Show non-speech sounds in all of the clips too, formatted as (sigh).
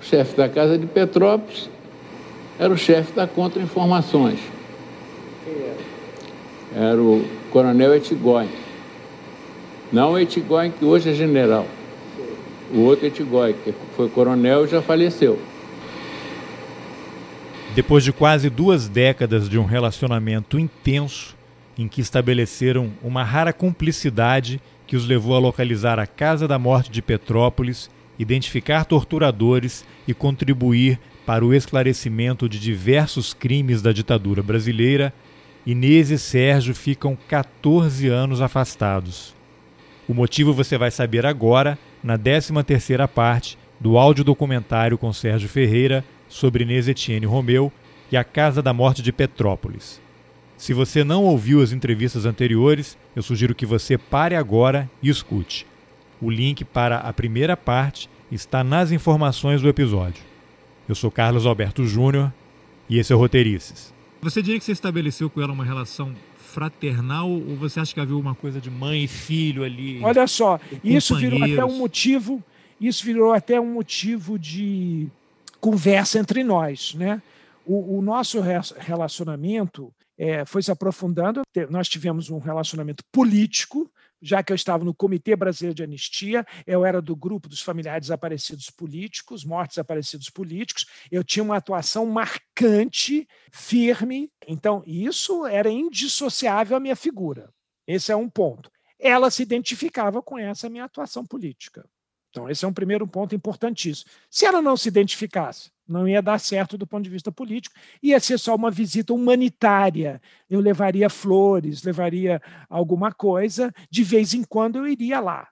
O chefe da Casa de Petrópolis era o chefe da Contra-Informações. Era o Coronel Etigói. Não o Etigói, que hoje é general. O outro Etigói, que foi coronel e já faleceu. Depois de quase duas décadas de um relacionamento intenso, em que estabeleceram uma rara cumplicidade que os levou a localizar a Casa da Morte de Petrópolis, identificar torturadores e contribuir para o esclarecimento de diversos crimes da ditadura brasileira, Inês e Sérgio ficam 14 anos afastados. O motivo você vai saber agora, na 13ª parte do audiodocumentário com Sérgio Ferreira sobre Inês Etienne Romeu e a Casa da Morte de Petrópolis. Se você não ouviu as entrevistas anteriores, eu sugiro que você pare agora e escute. O link para a primeira parte está nas informações do episódio. Eu sou Carlos Alberto Júnior e esse é o Roteirices. Você diria que você estabeleceu com ela uma relação fraternal ou você acha que havia uma coisa de mãe e filho ali? Olha só, isso virou até um motivo, isso virou até um motivo de conversa entre nós, né? O, o nosso relacionamento é, foi se aprofundando. Nós tivemos um relacionamento político, já que eu estava no Comitê Brasileiro de Anistia, eu era do grupo dos familiares desaparecidos políticos, mortos desaparecidos políticos, eu tinha uma atuação marcante, firme, então isso era indissociável à minha figura. Esse é um ponto. Ela se identificava com essa minha atuação política. Então, esse é um primeiro ponto importantíssimo. Se ela não se identificasse, não ia dar certo do ponto de vista político, ia ser só uma visita humanitária. Eu levaria flores, levaria alguma coisa, de vez em quando eu iria lá.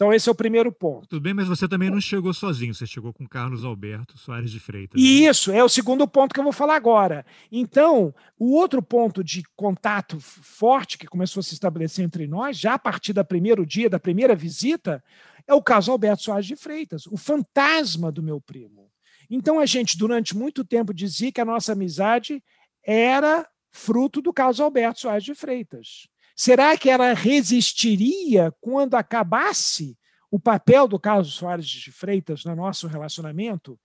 Então, esse é o primeiro ponto. Tudo bem, mas você também não chegou sozinho, você chegou com Carlos Alberto Soares de Freitas. Né? Isso, é o segundo ponto que eu vou falar agora. Então, o outro ponto de contato forte que começou a se estabelecer entre nós, já a partir do primeiro dia, da primeira visita, é o caso Alberto Soares de Freitas, o fantasma do meu primo. Então a gente, durante muito tempo, dizia que a nossa amizade era fruto do caso Alberto Soares de Freitas. Será que ela resistiria quando acabasse o papel do caso Soares de Freitas no nosso relacionamento?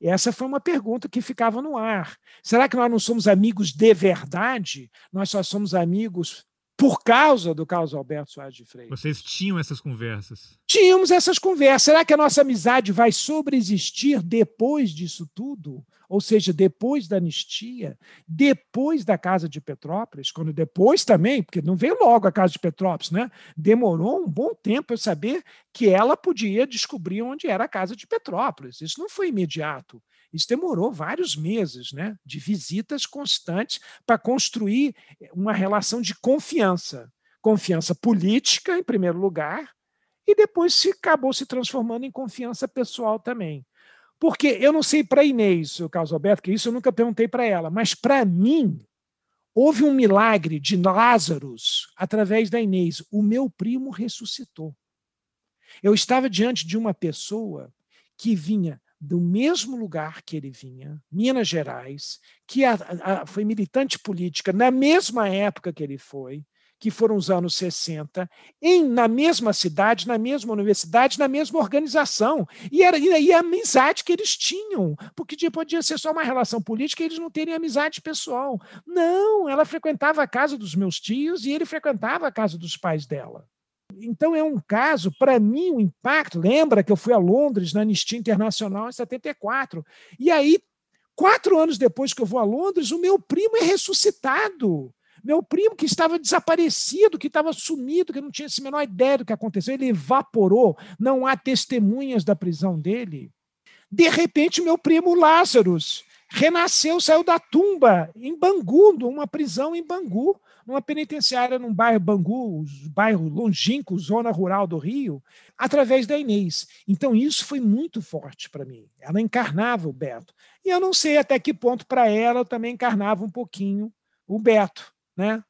Essa foi uma pergunta que ficava no ar. Será que nós não somos amigos de verdade? Nós só somos amigos por causa do caso Alberto Soares de Freitas. Vocês tinham essas conversas? Tínhamos essas conversas. Será que a nossa amizade vai sobreexistir depois disso tudo? Ou seja, depois da anistia, depois da Casa de Petrópolis, quando depois também, porque não veio logo a Casa de Petrópolis, né? Demorou um bom tempo eu saber que ela podia descobrir onde era a Casa de Petrópolis. Isso não foi imediato. Isso demorou vários meses, né, de visitas constantes para construir uma relação de confiança. Confiança política, em primeiro lugar, e depois se acabou se transformando em confiança pessoal também. Porque eu não sei para Inês, o Carlos Alberto, que isso eu nunca perguntei para ela, mas para mim, houve um milagre de Lázaro através da Inês. O meu primo ressuscitou. Eu estava diante de uma pessoa que vinha do mesmo lugar que ele vinha, Minas Gerais, que a, a, foi militante política na mesma época que ele foi, que foram os anos 60, em, na mesma cidade, na mesma universidade, na mesma organização. E, era, e a amizade que eles tinham, porque podia ser só uma relação política e eles não terem amizade pessoal. Não, ela frequentava a casa dos meus tios e ele frequentava a casa dos pais dela. Então, é um caso, para mim, o um impacto. Lembra que eu fui a Londres na Anistia Internacional em 74. E aí, quatro anos depois que eu vou a Londres, o meu primo é ressuscitado. Meu primo, que estava desaparecido, que estava sumido, que não tinha a menor ideia do que aconteceu, ele evaporou. Não há testemunhas da prisão dele. De repente, meu primo Lázaro renasceu, saiu da tumba em Bangu, numa prisão em Bangu numa penitenciária num bairro Bangu, bairro longínquo, zona rural do Rio, através da Inês. Então isso foi muito forte para mim. Ela encarnava o Beto. E eu não sei até que ponto para ela eu também encarnava um pouquinho o Beto, né?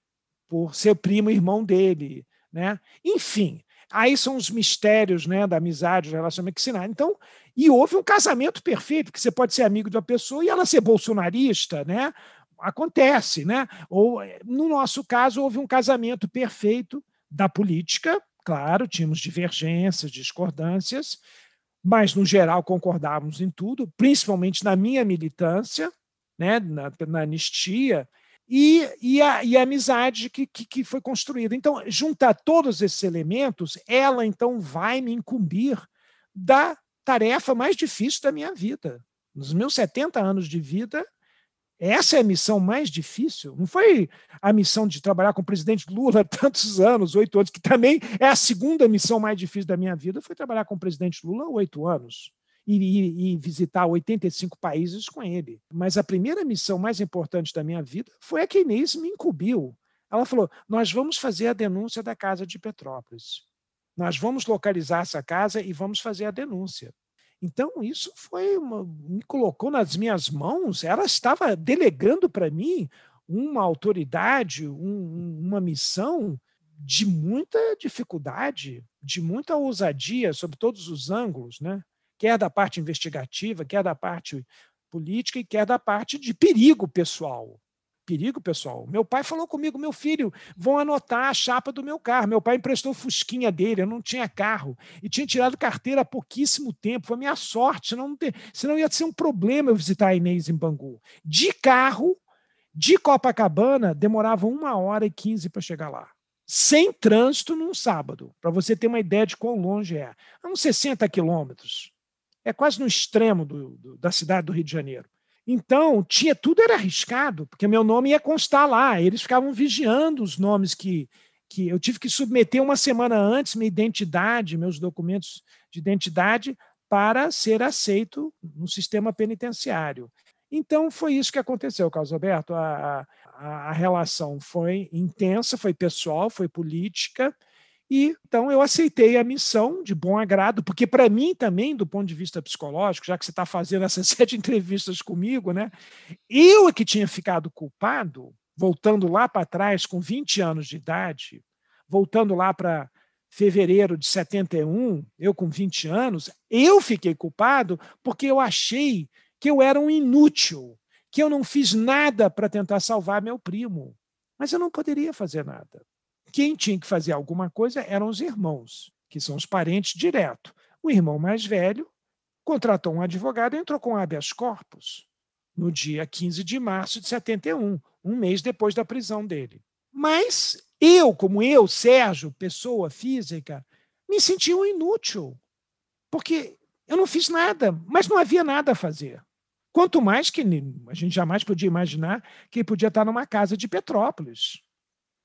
Por ser primo e irmão dele, né? Enfim, aí são os mistérios, né, da amizade, do relacionamento que se Então, e houve um casamento perfeito, que você pode ser amigo de uma pessoa e ela ser bolsonarista, né? Acontece, né? Ou, eh, no nosso caso, houve um casamento perfeito da política, claro, tínhamos divergências, discordâncias, mas no geral concordávamos em tudo, principalmente na minha militância, né, na, na anistia, e, e, a, e a amizade que, que, que, foi construída. Então, juntar todos esses elementos, ela então vai me incumbir da tarefa mais difícil da minha vida. Nos meus 70 anos de vida, essa é a missão mais difícil. Não foi a missão de trabalhar com o presidente Lula tantos anos, oito anos, que também é a segunda missão mais difícil da minha vida, foi trabalhar com o presidente Lula oito anos. E, e, visitar 85 países com ele. Mas a primeira missão mais importante da minha vida foi a que Inês me incumbiu. Ela falou: Nós vamos fazer a denúncia da casa de Petrópolis. Nós vamos localizar essa casa e vamos fazer a denúncia. Então, isso foi uma, me colocou nas minhas mãos, ela estava delegando para mim uma autoridade, um, uma missão de muita dificuldade, de muita ousadia sobre todos os ângulos, né? quer da parte investigativa, quer da parte política e quer da parte de perigo pessoal perigo, pessoal. Meu pai falou comigo, meu filho, vão anotar a chapa do meu carro. Meu pai emprestou fusquinha dele, eu não tinha carro. E tinha tirado carteira há pouquíssimo tempo. Foi minha sorte, senão, não ter, senão ia ser um problema eu visitar a Inês em Bangu. De carro, de Copacabana, demorava uma hora e quinze para chegar lá. Sem trânsito num sábado, para você ter uma ideia de quão longe é. É uns 60 quilômetros. É quase no extremo do, do, da cidade do Rio de Janeiro. Então, tinha tudo era arriscado, porque meu nome ia constar lá. Eles ficavam vigiando os nomes que, que eu tive que submeter uma semana antes minha identidade, meus documentos de identidade para ser aceito no sistema penitenciário. Então, foi isso que aconteceu, Carlos Alberto. A, a, a relação foi intensa, foi pessoal, foi política, e então eu aceitei a missão de bom agrado, porque para mim também, do ponto de vista psicológico, já que você está fazendo essas (laughs) sete entrevistas comigo, né, eu é que tinha ficado culpado, voltando lá para trás, com 20 anos de idade, voltando lá para fevereiro de 71, eu com 20 anos, eu fiquei culpado porque eu achei que eu era um inútil, que eu não fiz nada para tentar salvar meu primo. Mas eu não poderia fazer nada. Quem tinha que fazer alguma coisa eram os irmãos, que são os parentes direto. O irmão mais velho contratou um advogado e entrou com habeas corpus no dia 15 de março de 71, um mês depois da prisão dele. Mas eu, como eu, Sérgio, pessoa física, me sentia um inútil, porque eu não fiz nada, mas não havia nada a fazer. Quanto mais que a gente jamais podia imaginar que podia estar numa casa de Petrópolis.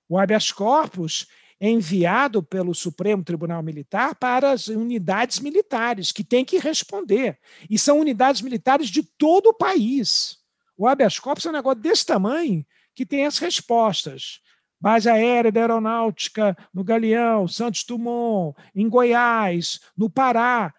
O habeas corpus é enviado pelo Supremo Tribunal Militar para as unidades militares, que têm que responder. E são unidades militares de todo o país. O habeas corpus é um negócio desse tamanho que tem as respostas. Base aérea da aeronáutica no Galeão, Santos Dumont, em Goiás, no Pará.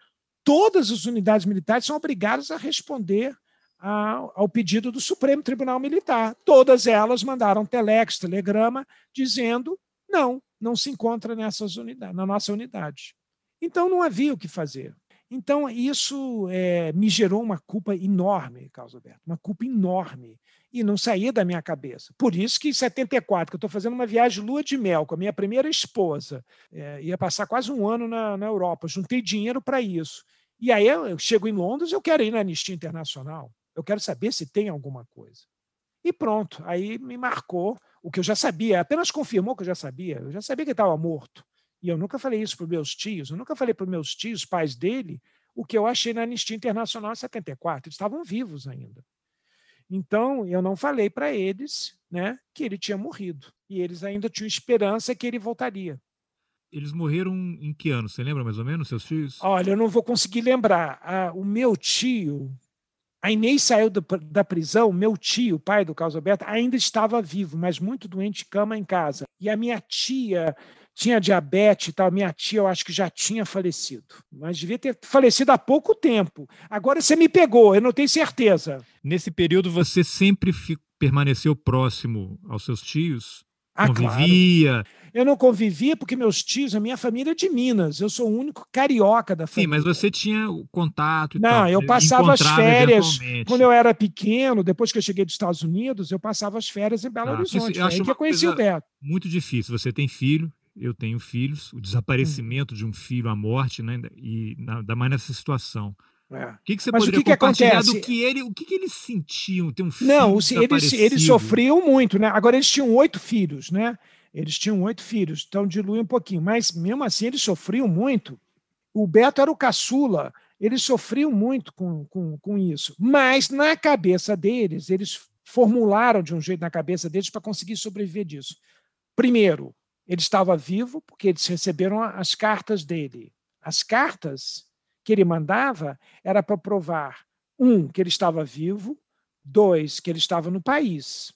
Todas as unidades militares são obrigadas a responder ao pedido do Supremo Tribunal Militar. Todas elas mandaram telex, telegrama, dizendo não, não se encontra nessas unidades, na nossa unidade. Então não havia o que fazer. Então isso é, me gerou uma culpa enorme, Carlos Alberto, uma culpa enorme e não saía da minha cabeça. Por isso que em 74, que eu estou fazendo uma viagem lua de mel com a minha primeira esposa, é, ia passar quase um ano na, na Europa, juntei dinheiro para isso. E aí eu, eu chego em Londres, eu quero ir na Anistia Internacional. Eu quero saber se tem alguma coisa. E pronto, aí me marcou o que eu já sabia, apenas confirmou que eu já sabia. Eu já sabia que ele estava morto. E eu nunca falei isso para os meus tios, eu nunca falei para os meus tios, pais dele, o que eu achei na Anistia Internacional em 74. Eles estavam vivos ainda. Então, eu não falei para eles né, que ele tinha morrido. E eles ainda tinham esperança que ele voltaria. Eles morreram em que ano? Você lembra mais ou menos, seus tios? Olha, eu não vou conseguir lembrar. Ah, o meu tio, a Inês saiu do, da prisão, meu tio, pai do Carlos Alberto, ainda estava vivo, mas muito doente, cama em casa. E a minha tia tinha diabetes e tal, minha tia eu acho que já tinha falecido, mas devia ter falecido há pouco tempo. Agora você me pegou, eu não tenho certeza. Nesse período você sempre permaneceu próximo aos seus tios? Ah, convivia? Claro. Eu não convivia porque meus tios, a minha família é de Minas. Eu sou o único carioca da família. Sim, mas você tinha o contato Não, tal, eu passava as férias. Quando eu era pequeno, depois que eu cheguei dos Estados Unidos, eu passava as férias em Belo ah, Horizonte. Eu acho que eu conheci o Beto. Muito difícil. Você tem filho eu tenho filhos, o desaparecimento de um filho, a morte, né? E da mais nessa situação. É. O que, que você Mas poderia o que compartilhar que do que ele, o que, que eles sentiam? Ter um filho Não, eles, eles sofriam muito, né? Agora eles tinham oito filhos, né? Eles tinham oito filhos, então dilui um pouquinho. Mas mesmo assim eles sofriam muito. O Beto era o caçula, eles sofriam muito com, com, com isso. Mas na cabeça deles, eles formularam de um jeito na cabeça deles para conseguir sobreviver disso. Primeiro, ele estava vivo porque eles receberam as cartas dele. As cartas que ele mandava era para provar um que ele estava vivo, dois que ele estava no país.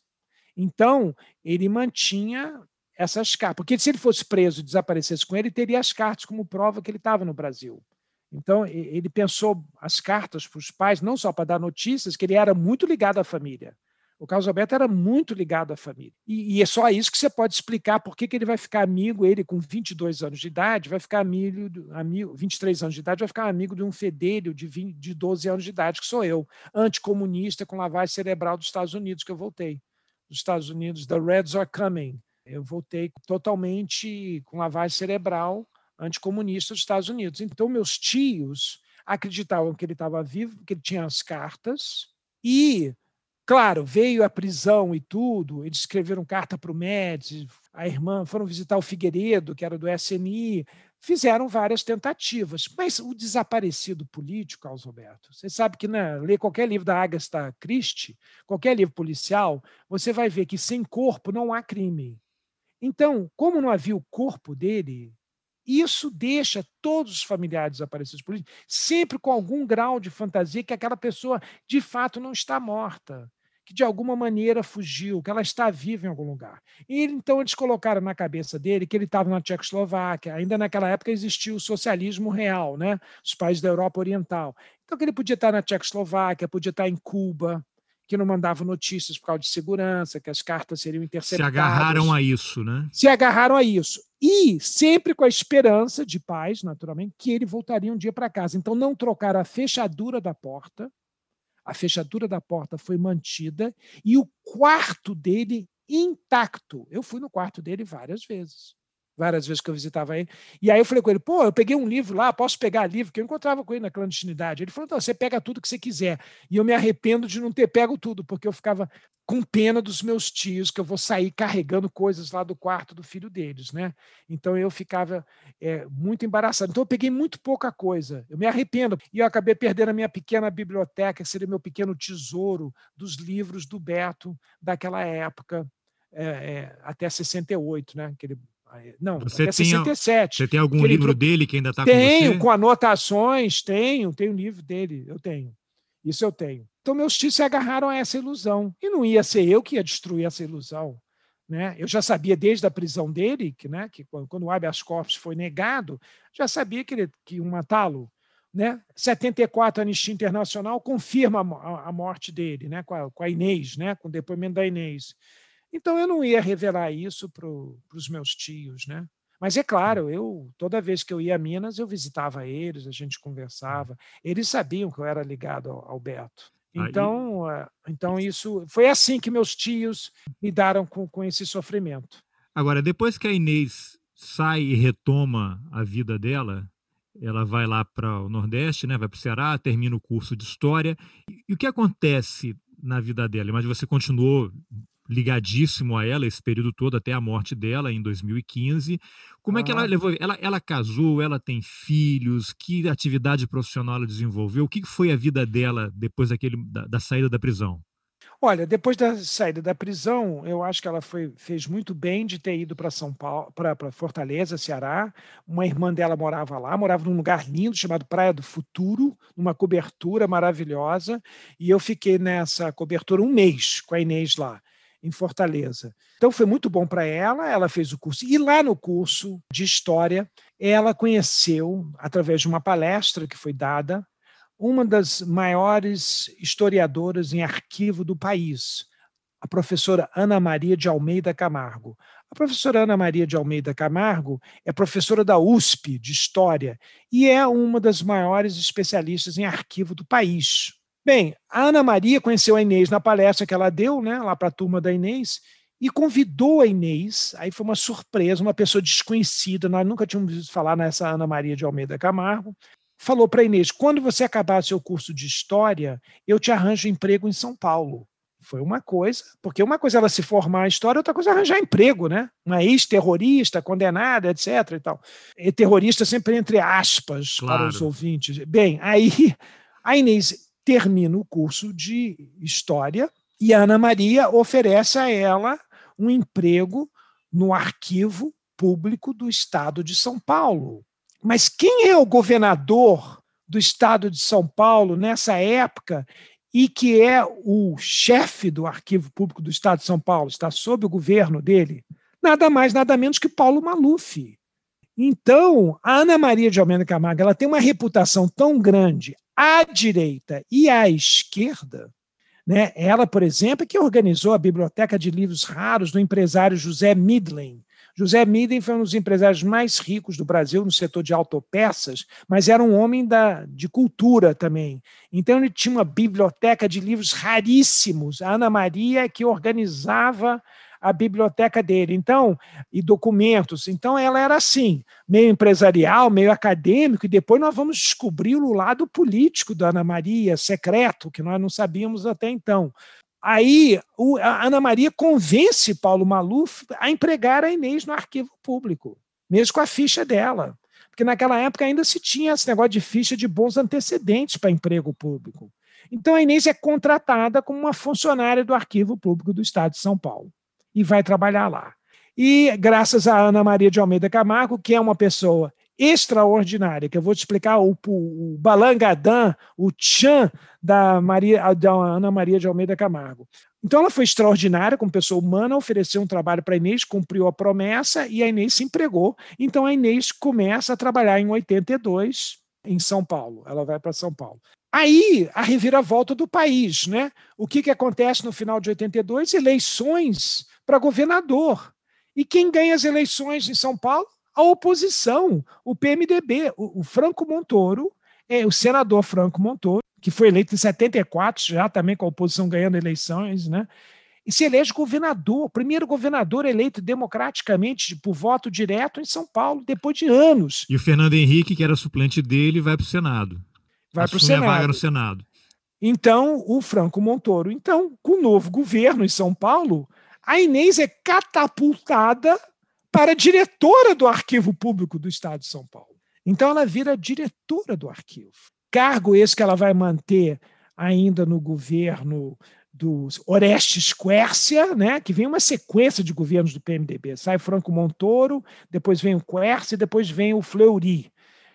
Então ele mantinha essas cartas, porque se ele fosse preso e desaparecesse com ele, teria as cartas como prova que ele estava no Brasil. Então ele pensou as cartas para os pais não só para dar notícias, que ele era muito ligado à família. O Carlos Alberto era muito ligado à família. E, e, é só isso que você pode explicar por que, que ele vai ficar amigo, ele com 22 anos de idade, vai ficar amigo, amigo 23 anos de idade, vai ficar amigo de um fedelho de, 20, de 12 anos de idade, que sou eu, anticomunista com lavagem cerebral dos Estados Unidos, que eu voltei. Dos Estados Unidos, the Reds are coming. Eu voltei totalmente com lavagem cerebral anticomunista dos Estados Unidos. Então, meus tios acreditavam que ele estava vivo, porque ele tinha as cartas, e Claro, veio a prisão e tudo, eles escreveram carta para o Médici, a irmã, foram visitar o Figueiredo, que era do SNI, fizeram várias tentativas. Mas o desaparecido político, Carlos Roberto, você sabe que, né, lê qualquer livro da Agatha Christie, qualquer livro policial, você vai ver que sem corpo não há crime. Então, como não havia o corpo dele, isso deixa todos os familiares desaparecidos políticos sempre com algum grau de fantasia que aquela pessoa de fato não está morta, que de alguma maneira fugiu, que ela está viva em algum lugar. E então eles colocaram na cabeça dele que ele estava na Tchecoslováquia, ainda naquela época existia o socialismo real, né? os países da Europa Oriental. Então que ele podia estar na Tchecoslováquia, podia estar em Cuba, que não mandavam notícias por causa de segurança, que as cartas seriam interceptadas. Se agarraram a isso, né? Se agarraram a isso. E sempre com a esperança de paz, naturalmente, que ele voltaria um dia para casa. Então não trocaram a fechadura da porta, a fechadura da porta foi mantida e o quarto dele intacto. Eu fui no quarto dele várias vezes várias vezes que eu visitava ele. E aí eu falei com ele, pô, eu peguei um livro lá, posso pegar livro? Que eu encontrava com ele na clandestinidade. Ele falou, então, você pega tudo que você quiser. E eu me arrependo de não ter pego tudo, porque eu ficava com pena dos meus tios, que eu vou sair carregando coisas lá do quarto do filho deles, né? Então eu ficava é, muito embaraçado. Então eu peguei muito pouca coisa. Eu me arrependo. E eu acabei perdendo a minha pequena biblioteca, que seria meu pequeno tesouro dos livros do Beto daquela época. É, é, até 68, né? Que ele não, você até tem, 67. Você tem algum livro dele que ainda está com você? Tenho, com anotações, tenho, tenho livro dele, eu tenho. Isso eu tenho. Então, meus tios se agarraram a essa ilusão. E não ia ser eu que ia destruir essa ilusão. Né? Eu já sabia desde a prisão dele, que, né, que quando o habeas corpus foi negado, já sabia que, ele, que iam matá-lo. Né? 74, a Anistia Internacional confirma a, a morte dele, né? com, a, com a Inês, né? com o depoimento da Inês. Então eu não ia revelar isso para os meus tios, né? Mas é claro, eu toda vez que eu ia a Minas, eu visitava eles, a gente conversava. Eles sabiam que eu era ligado ao, ao Beto. Então, Aí... então isso foi assim que meus tios lidaram com, com esse sofrimento. Agora, depois que a Inês sai e retoma a vida dela, ela vai lá para o Nordeste, né? vai para o Ceará, termina o curso de História. E, e o que acontece na vida dela? Mas você continuou ligadíssimo a ela esse período todo até a morte dela em 2015. Como ah. é que ela levou? Ela, ela casou, ela tem filhos, que atividade profissional ela desenvolveu? O que foi a vida dela depois daquele, da, da saída da prisão? Olha, depois da saída da prisão, eu acho que ela foi, fez muito bem de ter ido para São Paulo, para Fortaleza, Ceará. Uma irmã dela morava lá, morava num lugar lindo chamado Praia do Futuro, numa cobertura maravilhosa, e eu fiquei nessa cobertura um mês com a Inês lá em Fortaleza. Então foi muito bom para ela, ela fez o curso. E lá no curso de História, ela conheceu, através de uma palestra que foi dada, uma das maiores historiadoras em arquivo do país, a professora Ana Maria de Almeida Camargo. A professora Ana Maria de Almeida Camargo é professora da USP de História e é uma das maiores especialistas em arquivo do país. Bem, a Ana Maria conheceu a Inês na palestra que ela deu, né, lá para a turma da Inês, e convidou a Inês. Aí foi uma surpresa, uma pessoa desconhecida, nós nunca tínhamos visto falar nessa Ana Maria de Almeida Camargo. Falou para a Inês: quando você acabar seu curso de história, eu te arranjo emprego em São Paulo. Foi uma coisa, porque uma coisa é ela se formar em história, outra coisa é arranjar emprego, né? Uma ex-terrorista, condenada, etc. E, tal. e terrorista sempre entre aspas claro. para os ouvintes. Bem, aí a Inês termina o curso de história e a Ana Maria oferece a ela um emprego no arquivo público do estado de São Paulo. Mas quem é o governador do estado de São Paulo nessa época e que é o chefe do Arquivo Público do Estado de São Paulo, está sob o governo dele, nada mais, nada menos que Paulo Maluf. Então, a Ana Maria de Almeida Camargo ela tem uma reputação tão grande à direita e à esquerda. Né? Ela, por exemplo, é que organizou a Biblioteca de Livros Raros do empresário José Midlen, José Miden foi um dos empresários mais ricos do Brasil no setor de autopeças, mas era um homem da, de cultura também. Então ele tinha uma biblioteca de livros raríssimos. A Ana Maria que organizava a biblioteca dele. Então, e documentos. Então ela era assim, meio empresarial, meio acadêmico, e depois nós vamos descobrir o lado político da Ana Maria, secreto, que nós não sabíamos até então. Aí a Ana Maria convence Paulo Maluf a empregar a Inês no arquivo público, mesmo com a ficha dela. Porque naquela época ainda se tinha esse negócio de ficha de bons antecedentes para emprego público. Então a Inês é contratada como uma funcionária do Arquivo Público do Estado de São Paulo e vai trabalhar lá. E graças a Ana Maria de Almeida Camargo, que é uma pessoa extraordinária, que eu vou te explicar o, o Balangadã, o Tchan da, Maria, da Ana Maria de Almeida Camargo. Então ela foi extraordinária como pessoa humana, ofereceu um trabalho para a Inês, cumpriu a promessa e a Inês se empregou. Então a Inês começa a trabalhar em 82 em São Paulo. Ela vai para São Paulo. Aí a reviravolta do país, né? O que, que acontece no final de 82? Eleições para governador. E quem ganha as eleições em São Paulo? a oposição, o PMDB, o, o Franco Montoro, é, o senador Franco Montoro, que foi eleito em 74, já também com a oposição ganhando eleições, né? E se elege governador, primeiro governador eleito democraticamente por voto direto em São Paulo, depois de anos. E o Fernando Henrique, que era suplente dele, vai para o Senado. Vai para o Senado. vaga no Senado. Então, o Franco Montoro, então, com o novo governo em São Paulo, a Inês é catapultada para diretora do Arquivo Público do Estado de São Paulo. Então ela vira diretora do arquivo. Cargo esse que ela vai manter ainda no governo do Orestes Quércia, né, que vem uma sequência de governos do PMDB. Sai Franco Montoro, depois vem o Quércia, depois vem o Fleury.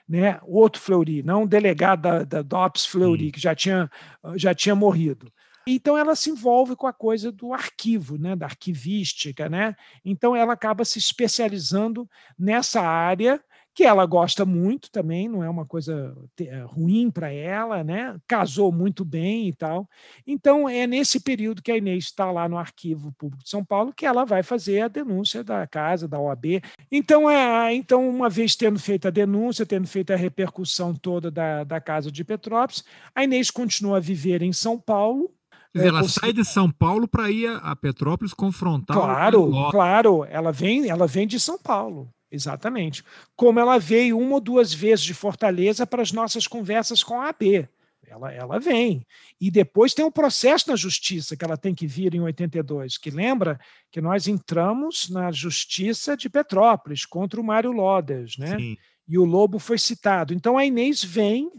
Né, outro Fleury, não o delegado da, da DOPS Fleury, que já tinha, já tinha morrido. Então ela se envolve com a coisa do arquivo, né, da arquivística, né? Então ela acaba se especializando nessa área que ela gosta muito também, não é uma coisa é, ruim para ela, né? Casou muito bem e tal. Então é nesse período que a Inês está lá no Arquivo Público de São Paulo que ela vai fazer a denúncia da casa, da OAB. Então é, então uma vez tendo feito a denúncia, tendo feito a repercussão toda da, da casa de Petrópolis, a Inês continua a viver em São Paulo dizer, ela consegui... sai de São Paulo para ir a Petrópolis confrontar Claro, claro. Ela vem, ela vem de São Paulo. Exatamente. Como ela veio uma ou duas vezes de Fortaleza para as nossas conversas com a AB. Ela, ela vem. E depois tem um processo na justiça que ela tem que vir em 82, que lembra que nós entramos na justiça de Petrópolis contra o Mário Lodas, né? Sim. E o Lobo foi citado. Então a Inês vem,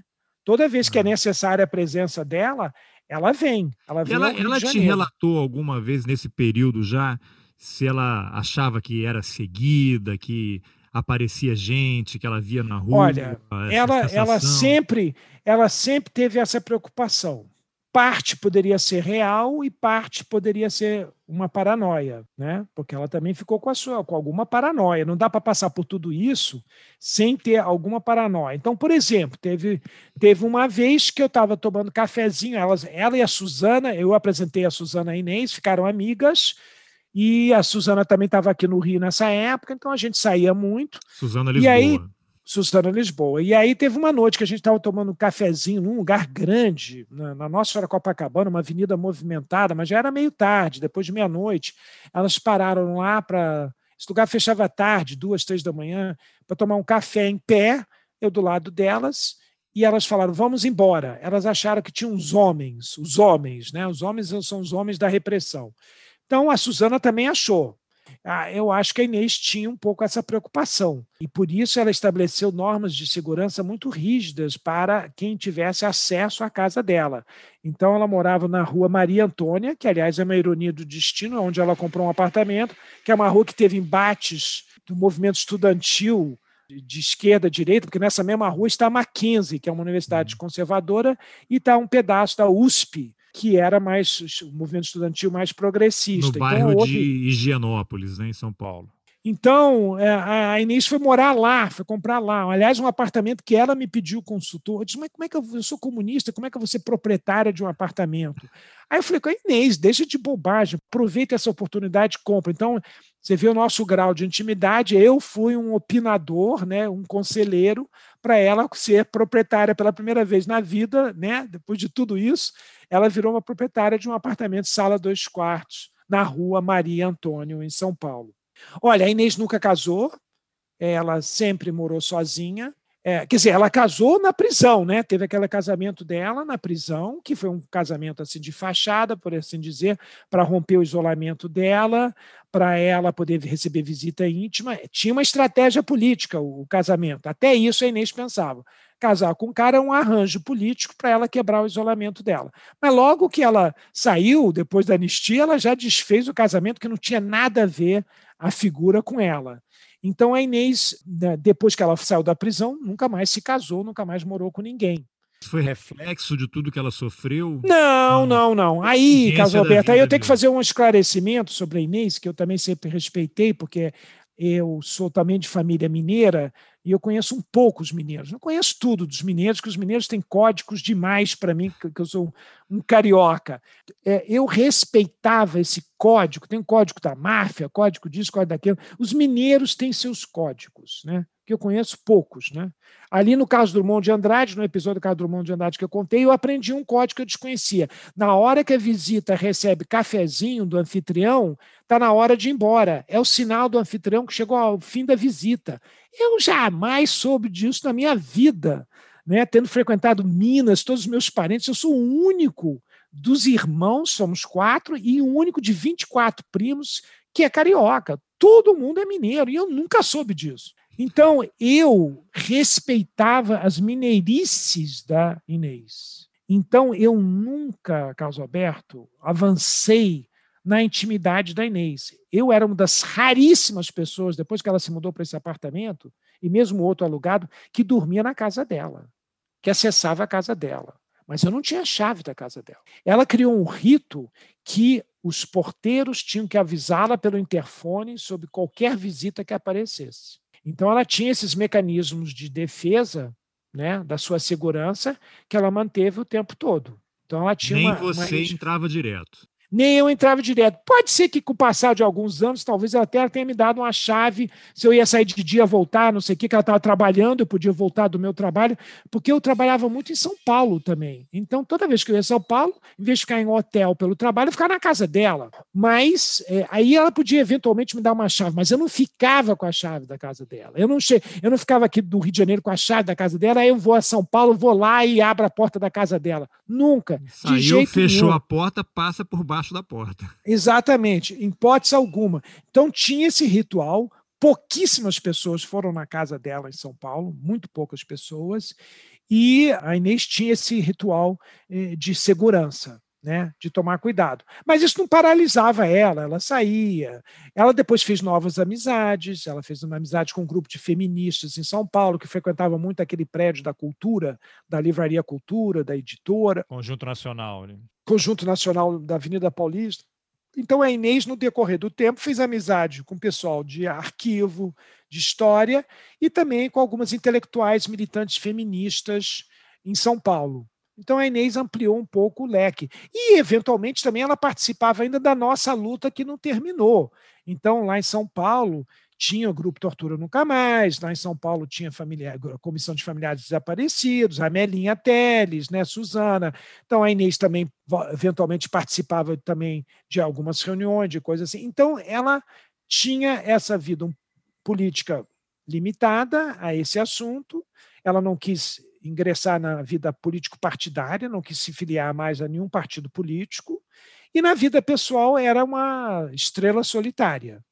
toda vez que é necessária a presença dela, ela vem. Ela, vem ela, ela te relatou alguma vez nesse período já se ela achava que era seguida, que aparecia gente, que ela via na rua? Olha, ela, ela sempre, ela sempre teve essa preocupação parte poderia ser real e parte poderia ser uma paranoia, né? Porque ela também ficou com a sua, com alguma paranoia. Não dá para passar por tudo isso sem ter alguma paranoia. Então, por exemplo, teve, teve uma vez que eu estava tomando cafezinho, elas, ela e a Suzana, eu apresentei a Suzana Inês, ficaram amigas. E a Suzana também estava aqui no Rio nessa época, então a gente saía muito. Suzana Lisboa. E aí, Suzana Lisboa. E aí teve uma noite que a gente estava tomando um cafezinho num lugar grande, na, na Nossa Senhora Copacabana, uma avenida movimentada, mas já era meio tarde, depois de meia-noite. Elas pararam lá para. Esse lugar fechava à tarde, duas, três da manhã, para tomar um café em pé, eu do lado delas, e elas falaram: vamos embora. Elas acharam que tinham os homens, os homens, né? Os homens são os homens da repressão. Então a Suzana também achou. Ah, eu acho que a Inês tinha um pouco essa preocupação. E por isso ela estabeleceu normas de segurança muito rígidas para quem tivesse acesso à casa dela. Então ela morava na rua Maria Antônia, que aliás é uma ironia do destino, onde ela comprou um apartamento, que é uma rua que teve embates do movimento estudantil de esquerda a direita, porque nessa mesma rua está a Mackenzie, que é uma universidade uhum. conservadora, e está um pedaço da USP, que era mais o movimento estudantil mais progressista. No então, bairro então, de Higienópolis, né, em São Paulo. Então, é, a Inês foi morar lá, foi comprar lá. Aliás, um apartamento que ela me pediu consultor. Eu disse, mas como é que eu, eu sou comunista, como é que eu vou ser proprietária de um apartamento? Aí eu falei com a Inês, deixa de bobagem, aproveita essa oportunidade e compra. Então, você vê o nosso grau de intimidade. Eu fui um opinador, né, um conselheiro, para ela ser proprietária pela primeira vez na vida, né? Depois de tudo isso, ela virou uma proprietária de um apartamento sala dois quartos na rua Maria Antônio, em São Paulo. Olha, a Inês nunca casou, ela sempre morou sozinha. É, quer dizer, ela casou na prisão, né? Teve aquele casamento dela na prisão, que foi um casamento assim de fachada, por assim dizer, para romper o isolamento dela, para ela poder receber visita íntima. Tinha uma estratégia política o, o casamento. Até isso a Inês pensava. Casar com o cara é um arranjo político para ela quebrar o isolamento dela. Mas logo que ela saiu, depois da anistia, ela já desfez o casamento que não tinha nada a ver a figura com ela. Então a Inês, né, depois que ela saiu da prisão, nunca mais se casou, nunca mais morou com ninguém. Foi reflexo de tudo que ela sofreu? Não, não, não. Aí, Caso Alberto, aí eu tenho que fazer um esclarecimento sobre a Inês, que eu também sempre respeitei, porque eu sou também de família mineira e eu conheço um pouco os mineiros. Não conheço tudo dos mineiros, porque os mineiros têm códigos demais para mim, que eu sou um carioca. É, eu respeitava esse código, tem o código da máfia, código disso, código daquilo. Os mineiros têm seus códigos, né? Que eu conheço poucos. Né? Ali no caso do Drummond de Andrade, no episódio do caso do Drummond de Andrade que eu contei, eu aprendi um código que eu desconhecia. Na hora que a visita recebe cafezinho do anfitrião, está na hora de ir embora. É o sinal do anfitrião que chegou ao fim da visita. Eu jamais soube disso na minha vida. Né? Tendo frequentado Minas, todos os meus parentes, eu sou o único dos irmãos, somos quatro, e o único de 24 primos que é carioca. Todo mundo é mineiro, e eu nunca soube disso. Então, eu respeitava as mineirices da Inês. Então, eu nunca, Carlos Alberto, avancei na intimidade da Inês. Eu era uma das raríssimas pessoas, depois que ela se mudou para esse apartamento, e mesmo outro alugado, que dormia na casa dela, que acessava a casa dela. Mas eu não tinha a chave da casa dela. Ela criou um rito que os porteiros tinham que avisá-la pelo interfone sobre qualquer visita que aparecesse. Então, ela tinha esses mecanismos de defesa né, da sua segurança que ela manteve o tempo todo. Então, ela tinha Nem uma, você uma... entrava direto nem eu entrava direto. Pode ser que com o passar de alguns anos, talvez ela até tenha me dado uma chave, se eu ia sair de dia, voltar, não sei o que, que ela estava trabalhando, eu podia voltar do meu trabalho, porque eu trabalhava muito em São Paulo também. Então, toda vez que eu ia em São Paulo, em vez de ficar em um hotel pelo trabalho, eu ficava na casa dela. Mas é, aí ela podia eventualmente me dar uma chave, mas eu não ficava com a chave da casa dela. Eu não, che... eu não ficava aqui do Rio de Janeiro com a chave da casa dela, aí eu vou a São Paulo, vou lá e abro a porta da casa dela. Nunca. Saiu, de jeito fechou nenhum. a porta, passa por baixo debaixo da porta. Exatamente, em hipótese alguma. Então tinha esse ritual, pouquíssimas pessoas foram na casa dela em São Paulo, muito poucas pessoas, e a Inês tinha esse ritual eh, de segurança né, de tomar cuidado. Mas isso não paralisava ela, ela saía. Ela depois fez novas amizades, ela fez uma amizade com um grupo de feministas em São Paulo, que frequentava muito aquele prédio da cultura, da Livraria Cultura, da editora. Conjunto Nacional. Né? Conjunto Nacional da Avenida Paulista. Então a Inês, no decorrer do tempo, fez amizade com o pessoal de arquivo, de história e também com algumas intelectuais militantes feministas em São Paulo. Então a Inês ampliou um pouco o leque. E, eventualmente, também ela participava ainda da nossa luta que não terminou. Então, lá em São Paulo, tinha o grupo Tortura Nunca Mais, lá em São Paulo tinha a Comissão de Familiares Desaparecidos, a Melinha Teles, né, Suzana. Então a Inês também eventualmente participava também de algumas reuniões, de coisas assim. Então ela tinha essa vida política limitada a esse assunto, ela não quis ingressar na vida político-partidária, não quis se filiar mais a nenhum partido político, e na vida pessoal era uma estrela solitária.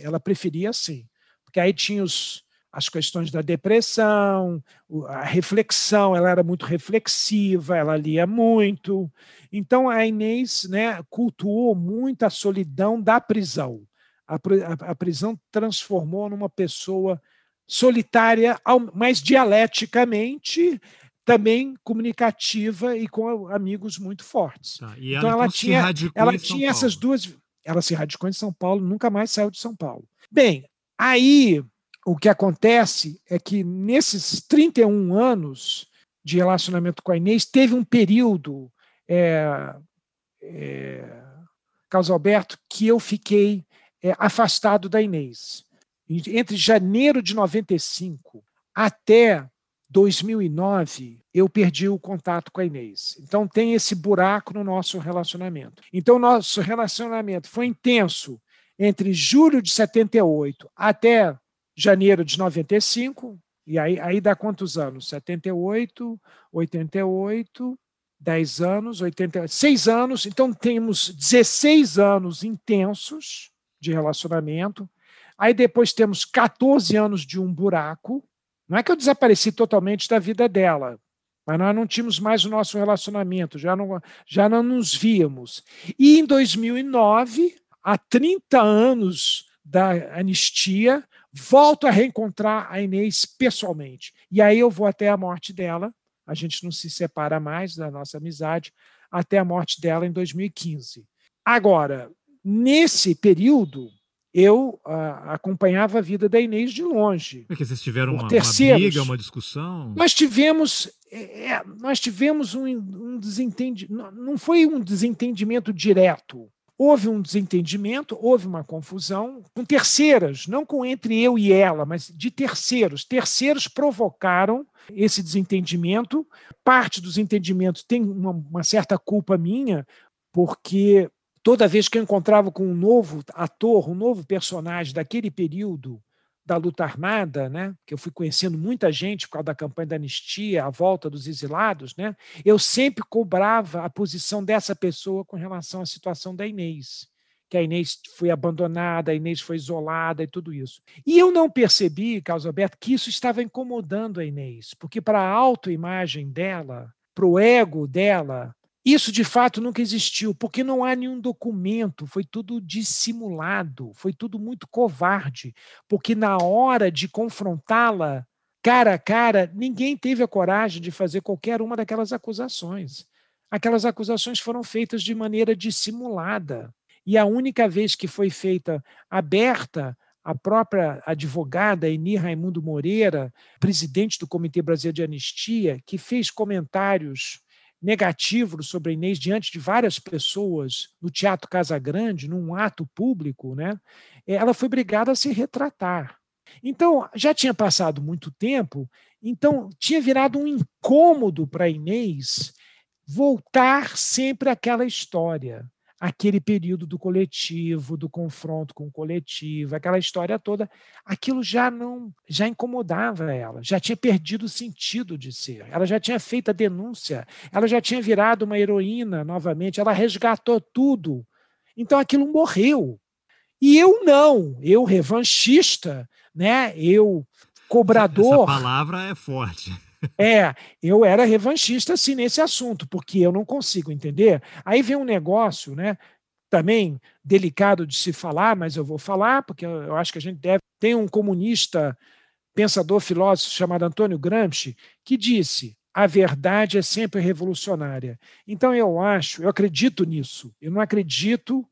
Ela preferia assim, porque aí tinha os, as questões da depressão, a reflexão, ela era muito reflexiva, ela lia muito. Então a Inês né, cultuou muito a solidão da prisão. A, a, a prisão transformou numa pessoa solitária, mas dialeticamente também comunicativa e com amigos muito fortes. Tá, ela, então ela então, tinha, ela tinha essas duas. Ela se radicou em São Paulo, nunca mais saiu de São Paulo. Bem, aí o que acontece é que nesses 31 anos de relacionamento com a Inês, teve um período, é, é, Carlos Alberto, que eu fiquei é, afastado da Inês entre janeiro de 95 até 2009, eu perdi o contato com a Inês. Então tem esse buraco no nosso relacionamento. Então nosso relacionamento foi intenso entre julho de 78 até janeiro de 95, e aí, aí dá quantos anos? 78, 88, 10 anos, 88, 6 anos. Então temos 16 anos intensos de relacionamento. Aí depois temos 14 anos de um buraco. Não é que eu desapareci totalmente da vida dela, mas nós não tínhamos mais o nosso relacionamento, já não, já não nos víamos. E em 2009, há 30 anos da anistia, volto a reencontrar a Inês pessoalmente. E aí eu vou até a morte dela, a gente não se separa mais da nossa amizade, até a morte dela em 2015. Agora, nesse período, eu uh, acompanhava a vida da Inês de longe. É que vocês tiveram uma, uma, briga, uma discussão? Nós tivemos, é, é nós tivemos um, um desentendimento, não foi um desentendimento direto. Houve um desentendimento, houve uma confusão com terceiras, não com entre eu e ela, mas de terceiros. Terceiros provocaram esse desentendimento. Parte dos entendimentos tem uma, uma certa culpa minha, porque toda vez que eu encontrava com um novo ator, um novo personagem daquele período da luta armada, né, que eu fui conhecendo muita gente por causa da campanha da anistia, a volta dos exilados, né, eu sempre cobrava a posição dessa pessoa com relação à situação da Inês, que a Inês foi abandonada, a Inês foi isolada e tudo isso. E eu não percebi, Carlos Alberto, que isso estava incomodando a Inês, porque para a autoimagem dela, para o ego dela, isso de fato nunca existiu, porque não há nenhum documento, foi tudo dissimulado, foi tudo muito covarde, porque na hora de confrontá-la cara a cara, ninguém teve a coragem de fazer qualquer uma daquelas acusações. Aquelas acusações foram feitas de maneira dissimulada. E a única vez que foi feita aberta, a própria advogada Eni Raimundo Moreira, presidente do Comitê Brasileiro de Anistia, que fez comentários negativo sobre a Inês diante de várias pessoas no Teatro Casa Grande, num ato público, né, ela foi obrigada a se retratar. Então, já tinha passado muito tempo, então tinha virado um incômodo para Inês voltar sempre àquela história aquele período do coletivo, do confronto com o coletivo, aquela história toda, aquilo já não já incomodava ela, já tinha perdido o sentido de ser. Ela já tinha feito a denúncia, ela já tinha virado uma heroína novamente, ela resgatou tudo. Então aquilo morreu. E eu não, eu revanchista, né? Eu cobrador. Essa palavra é forte. É, eu era revanchista nesse assunto, porque eu não consigo entender. Aí vem um negócio, né? Também delicado de se falar, mas eu vou falar, porque eu acho que a gente deve. Tem um comunista, pensador, filósofo chamado Antônio Gramsci, que disse: a verdade é sempre revolucionária. Então eu acho, eu acredito nisso. Eu não acredito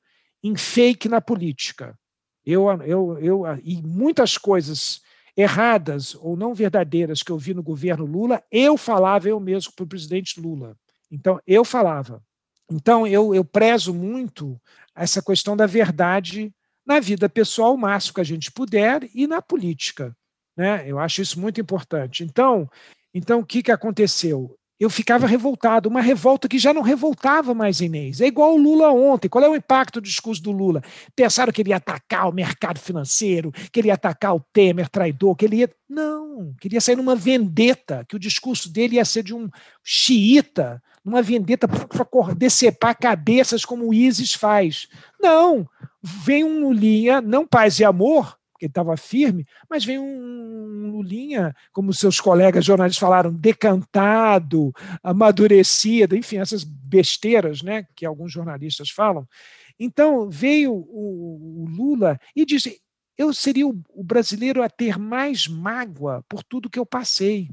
em fake na política. Eu, eu, eu, e muitas coisas erradas ou não verdadeiras que eu vi no governo Lula, eu falava eu mesmo para o presidente Lula. Então, eu falava. Então, eu, eu prezo muito essa questão da verdade na vida pessoal o máximo que a gente puder e na política. Né? Eu acho isso muito importante. Então, então o que, que aconteceu? Eu ficava revoltado, uma revolta que já não revoltava mais Inês. É igual o Lula ontem. Qual é o impacto do discurso do Lula? Pensaram que ele ia atacar o mercado financeiro, que ele ia atacar o Temer, traidor, que ele ia. Não, queria sair numa vendeta, que o discurso dele ia ser de um xiita, numa vendeta para decepar cabeças como o ISIS faz. Não, vem um Lulinha, não paz e amor, que ele estava firme, mas vem um Lulinha, como seus colegas jornalistas falaram, decantado, amadurecido, enfim, essas besteiras né, que alguns jornalistas falam. Então veio o, o Lula e disse: eu seria o, o brasileiro a ter mais mágoa por tudo que eu passei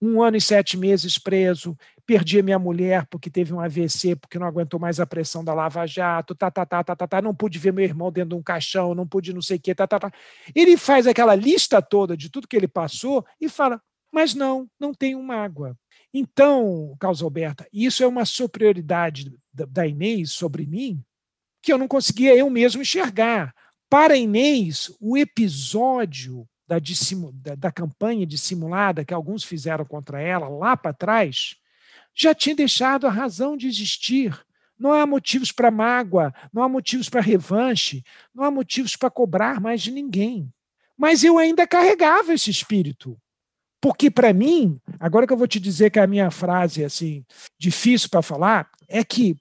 um ano e sete meses preso, perdi a minha mulher porque teve um AVC, porque não aguentou mais a pressão da Lava Jato, tá, tá, tá, tá, tá, tá, não pude ver meu irmão dentro de um caixão, não pude não sei o quê, tá, tá, tá. Ele faz aquela lista toda de tudo que ele passou e fala, mas não, não tenho mágoa. Então, Carlos Alberta, isso é uma superioridade da Inês sobre mim que eu não conseguia eu mesmo enxergar. Para Inês, o episódio da, da, da campanha dissimulada que alguns fizeram contra ela lá para trás, já tinha deixado a razão de existir. Não há motivos para mágoa, não há motivos para revanche, não há motivos para cobrar mais de ninguém. Mas eu ainda carregava esse espírito. Porque, para mim, agora que eu vou te dizer que a minha frase assim difícil para falar, é que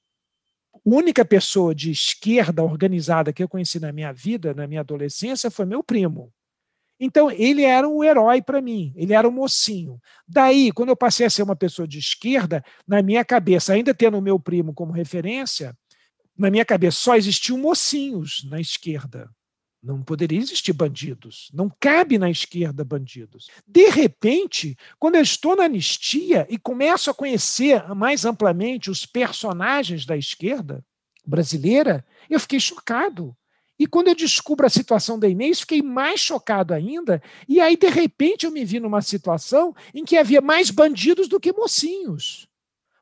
a única pessoa de esquerda organizada que eu conheci na minha vida, na minha adolescência, foi meu primo. Então, ele era um herói para mim, ele era um mocinho. Daí, quando eu passei a ser uma pessoa de esquerda, na minha cabeça, ainda tendo o meu primo como referência, na minha cabeça só existiam mocinhos na esquerda. Não poderia existir bandidos. Não cabe na esquerda bandidos. De repente, quando eu estou na anistia e começo a conhecer mais amplamente os personagens da esquerda brasileira, eu fiquei chocado. E quando eu descubro a situação da Inês, fiquei mais chocado ainda. E aí, de repente, eu me vi numa situação em que havia mais bandidos do que mocinhos.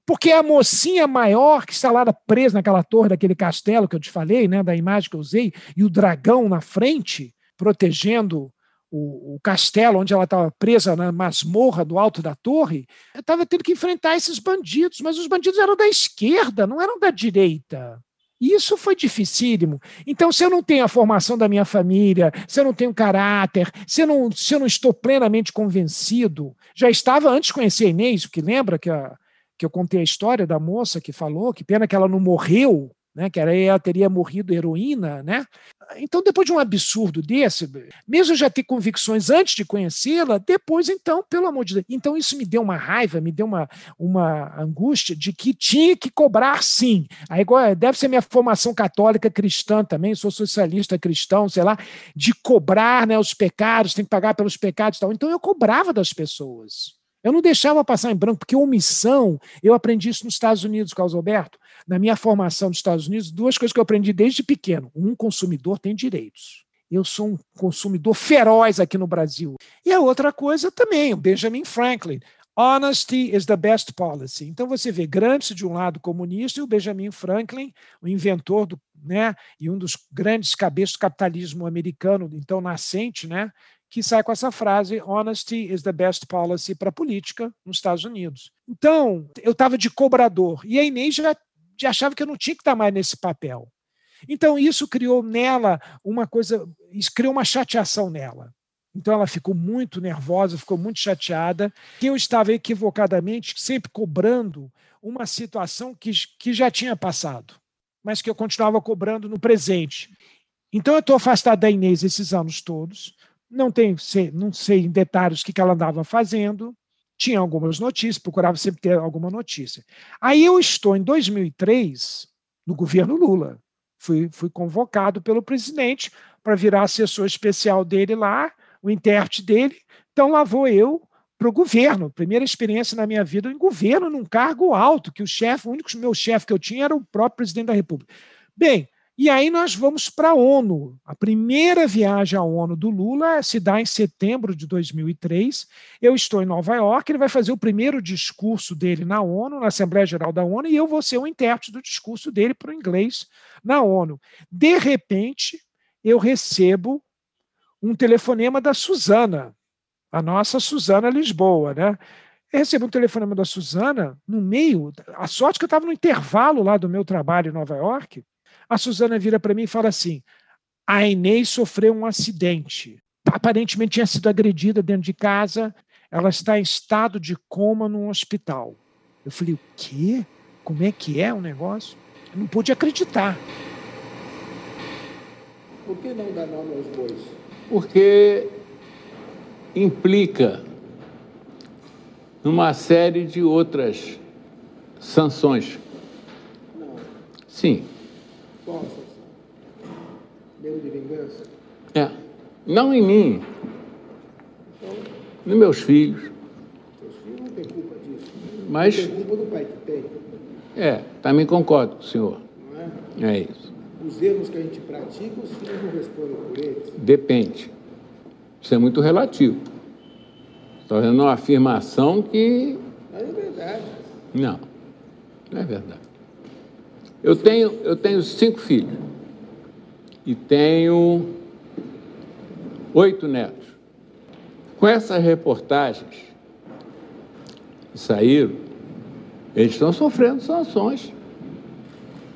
Porque a mocinha maior, que está lá presa naquela torre daquele castelo que eu te falei, né, da imagem que eu usei, e o dragão na frente, protegendo o, o castelo onde ela estava presa na masmorra do alto da torre, eu estava tendo que enfrentar esses bandidos, mas os bandidos eram da esquerda, não eram da direita. Isso foi dificílimo. Então, se eu não tenho a formação da minha família, se eu não tenho caráter, se eu não, se eu não estou plenamente convencido, já estava antes de conhecer a Inês, porque lembra que, a, que eu contei a história da moça que falou, que pena que ela não morreu, né, que ela teria morrido heroína, né? Então, depois de um absurdo desse, mesmo já ter convicções antes de conhecê-la, depois, então, pelo amor de Deus. Então, isso me deu uma raiva, me deu uma, uma angústia de que tinha que cobrar sim. Aí, deve ser minha formação católica cristã também, sou socialista cristão, sei lá, de cobrar né, os pecados, tem que pagar pelos pecados e tal. Então, eu cobrava das pessoas. Eu não deixava passar em branco, porque omissão, eu aprendi isso nos Estados Unidos, Carlos Alberto. Na minha formação nos Estados Unidos, duas coisas que eu aprendi desde pequeno. Um consumidor tem direitos. Eu sou um consumidor feroz aqui no Brasil. E a outra coisa também, o Benjamin Franklin. Honesty is the best policy. Então você vê Gramsci de um lado comunista e o Benjamin Franklin, o inventor do, né, e um dos grandes cabeças do capitalismo americano, então nascente, né, que sai com essa frase: honesty is the best policy para a política nos Estados Unidos. Então, eu estava de cobrador e a Inês já, já achava que eu não tinha que estar mais nesse papel. Então, isso criou nela uma coisa, isso criou uma chateação nela. Então, ela ficou muito nervosa, ficou muito chateada, que eu estava equivocadamente sempre cobrando uma situação que, que já tinha passado, mas que eu continuava cobrando no presente. Então, eu estou afastado da Inês esses anos todos, não tenho, não sei em detalhes o que ela andava fazendo, tinha algumas notícias, procurava sempre ter alguma notícia. Aí eu estou em 2003 no governo Lula. Fui, fui convocado pelo presidente para virar assessor especial dele lá, o intérprete dele. Então lá vou eu para o governo. Primeira experiência na minha vida em governo, num cargo alto, que o chefe, o único meu chefe que eu tinha era o próprio presidente da República. Bem, e aí nós vamos para a ONU. A primeira viagem à ONU do Lula se dá em setembro de 2003. Eu estou em Nova York, ele vai fazer o primeiro discurso dele na ONU, na Assembleia Geral da ONU, e eu vou ser o intérprete do discurso dele para o inglês na ONU. De repente, eu recebo um telefonema da Suzana, a nossa Suzana Lisboa, né? Eu recebo um telefonema da Suzana no meio, a sorte que eu estava no intervalo lá do meu trabalho em Nova York. A Suzana vira para mim e fala assim: a Inês sofreu um acidente. Aparentemente tinha sido agredida dentro de casa, ela está em estado de coma num hospital. Eu falei: o quê? Como é que é o negócio? Eu não pude acreditar. Por que não dar nome aos bois? Porque implica numa série de outras sanções. Não. Sim. Qual? Medo de vingança? É. Não em mim, Então, nos meus filhos. seus filhos não têm culpa disso. Mas, Tem culpa do pai que tem, é, também concordo com o senhor. não é? É isso. Os erros que a gente pratica, os filhos não respondem por eles. Depende. Isso é muito relativo. Estou fazendo uma afirmação que. Mas é verdade. Não, não é verdade. Eu tenho, eu tenho cinco filhos e tenho oito netos. Com essas reportagens que saíram, eles estão sofrendo sanções.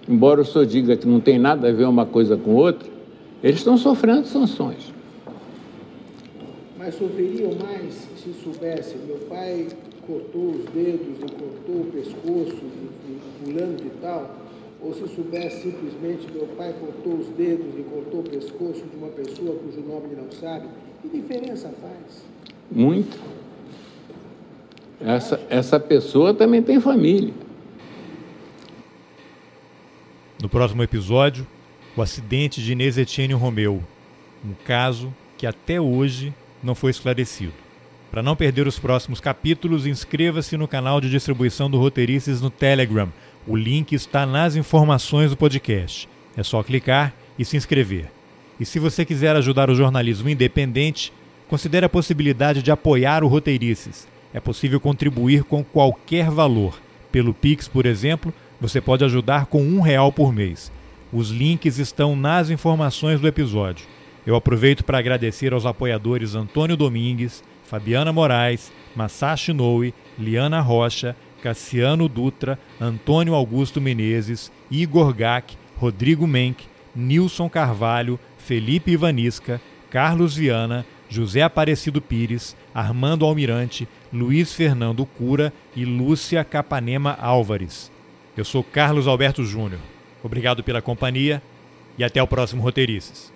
Embora o senhor diga que não tem nada a ver uma coisa com outra, eles estão sofrendo sanções. Mas sofreriam mais se soubesse, meu pai cortou os dedos e cortou o pescoço fulano de tal, ou se soubesse simplesmente meu pai cortou os dedos e cortou o pescoço de uma pessoa cujo nome ele não sabe, que diferença faz? Muito. Essa, essa pessoa também tem família. No próximo episódio, o acidente de Inês Etienne Romeu, um caso que até hoje não foi esclarecido. Para não perder os próximos capítulos, inscreva-se no canal de distribuição do Roteirices no Telegram. O link está nas informações do podcast. É só clicar e se inscrever. E se você quiser ajudar o jornalismo independente, considere a possibilidade de apoiar o Roteirices. É possível contribuir com qualquer valor. Pelo Pix, por exemplo, você pode ajudar com um real por mês. Os links estão nas informações do episódio. Eu aproveito para agradecer aos apoiadores Antônio Domingues, Fabiana Moraes, Masashi Noe, Liana Rocha, Cassiano Dutra, Antônio Augusto Menezes, Igor Gack, Rodrigo Menck, Nilson Carvalho, Felipe Ivanisca, Carlos Viana, José Aparecido Pires, Armando Almirante, Luiz Fernando Cura e Lúcia Capanema Álvares. Eu sou Carlos Alberto Júnior. Obrigado pela companhia e até o próximo Roteirices.